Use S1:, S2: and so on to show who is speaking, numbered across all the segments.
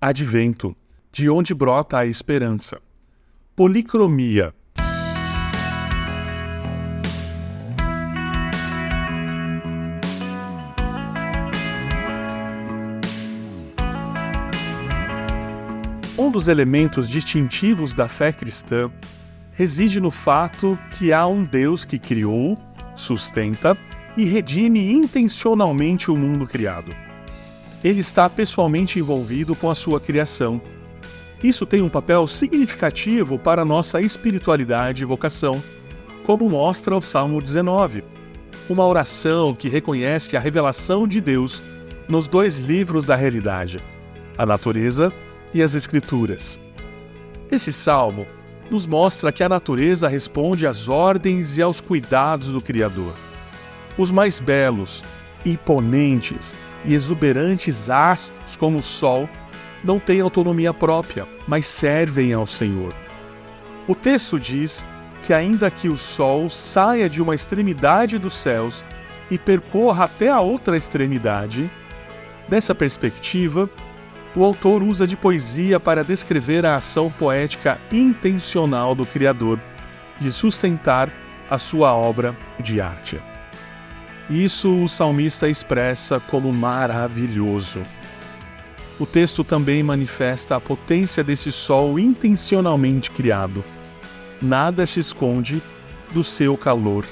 S1: advento, de onde brota a esperança. Policromia. Um dos elementos distintivos da fé cristã reside no fato que há um Deus que criou, sustenta e redime intencionalmente o mundo criado. Ele está pessoalmente envolvido com a sua criação. Isso tem um papel significativo para nossa espiritualidade e vocação, como mostra o Salmo 19, uma oração que reconhece a revelação de Deus nos dois livros da realidade, a natureza e as Escrituras. Esse salmo nos mostra que a natureza responde às ordens e aos cuidados do Criador. Os mais belos, imponentes e exuberantes astros, como o Sol, não têm autonomia própria, mas servem ao Senhor. O texto diz que, ainda que o Sol saia de uma extremidade dos céus e percorra até a outra extremidade, dessa perspectiva, o autor usa de poesia para descrever a ação poética intencional do Criador de sustentar a sua obra de arte. Isso o salmista expressa como maravilhoso. O texto também manifesta a potência desse sol intencionalmente criado. Nada se esconde do seu calor.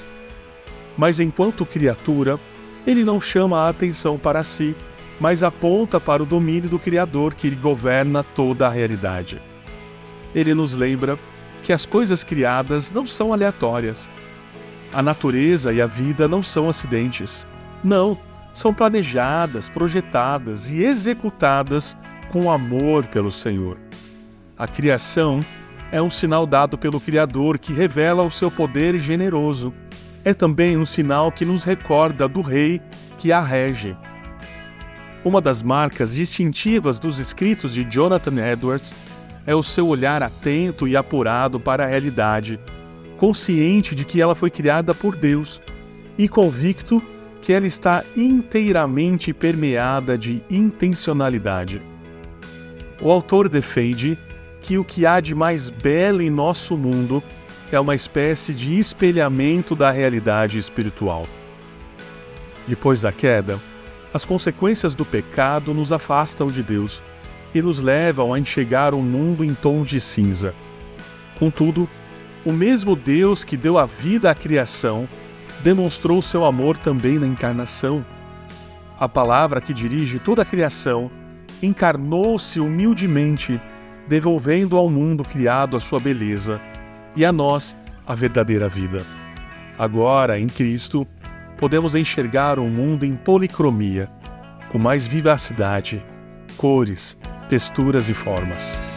S1: Mas enquanto criatura, ele não chama a atenção para si mas aponta para o domínio do Criador que governa toda a realidade. Ele nos lembra que as coisas criadas não são aleatórias. A natureza e a vida não são acidentes. Não, são planejadas, projetadas e executadas com amor pelo Senhor. A criação é um sinal dado pelo Criador que revela o seu poder generoso. É também um sinal que nos recorda do Rei que a rege uma das marcas distintivas dos escritos de Jonathan Edwards é o seu olhar atento e apurado para a realidade, consciente de que ela foi criada por Deus e convicto que ela está inteiramente permeada de intencionalidade. O autor defende que o que há de mais belo em nosso mundo é uma espécie de espelhamento da realidade espiritual. Depois da queda, as consequências do pecado nos afastam de Deus e nos levam a enxergar o mundo em tons de cinza. Contudo, o mesmo Deus que deu a vida à criação demonstrou seu amor também na encarnação. A palavra que dirige toda a criação encarnou-se humildemente, devolvendo ao mundo criado a sua beleza e a nós a verdadeira vida. Agora, em Cristo, podemos enxergar o mundo em policromia, com mais vivacidade, cores, texturas e formas.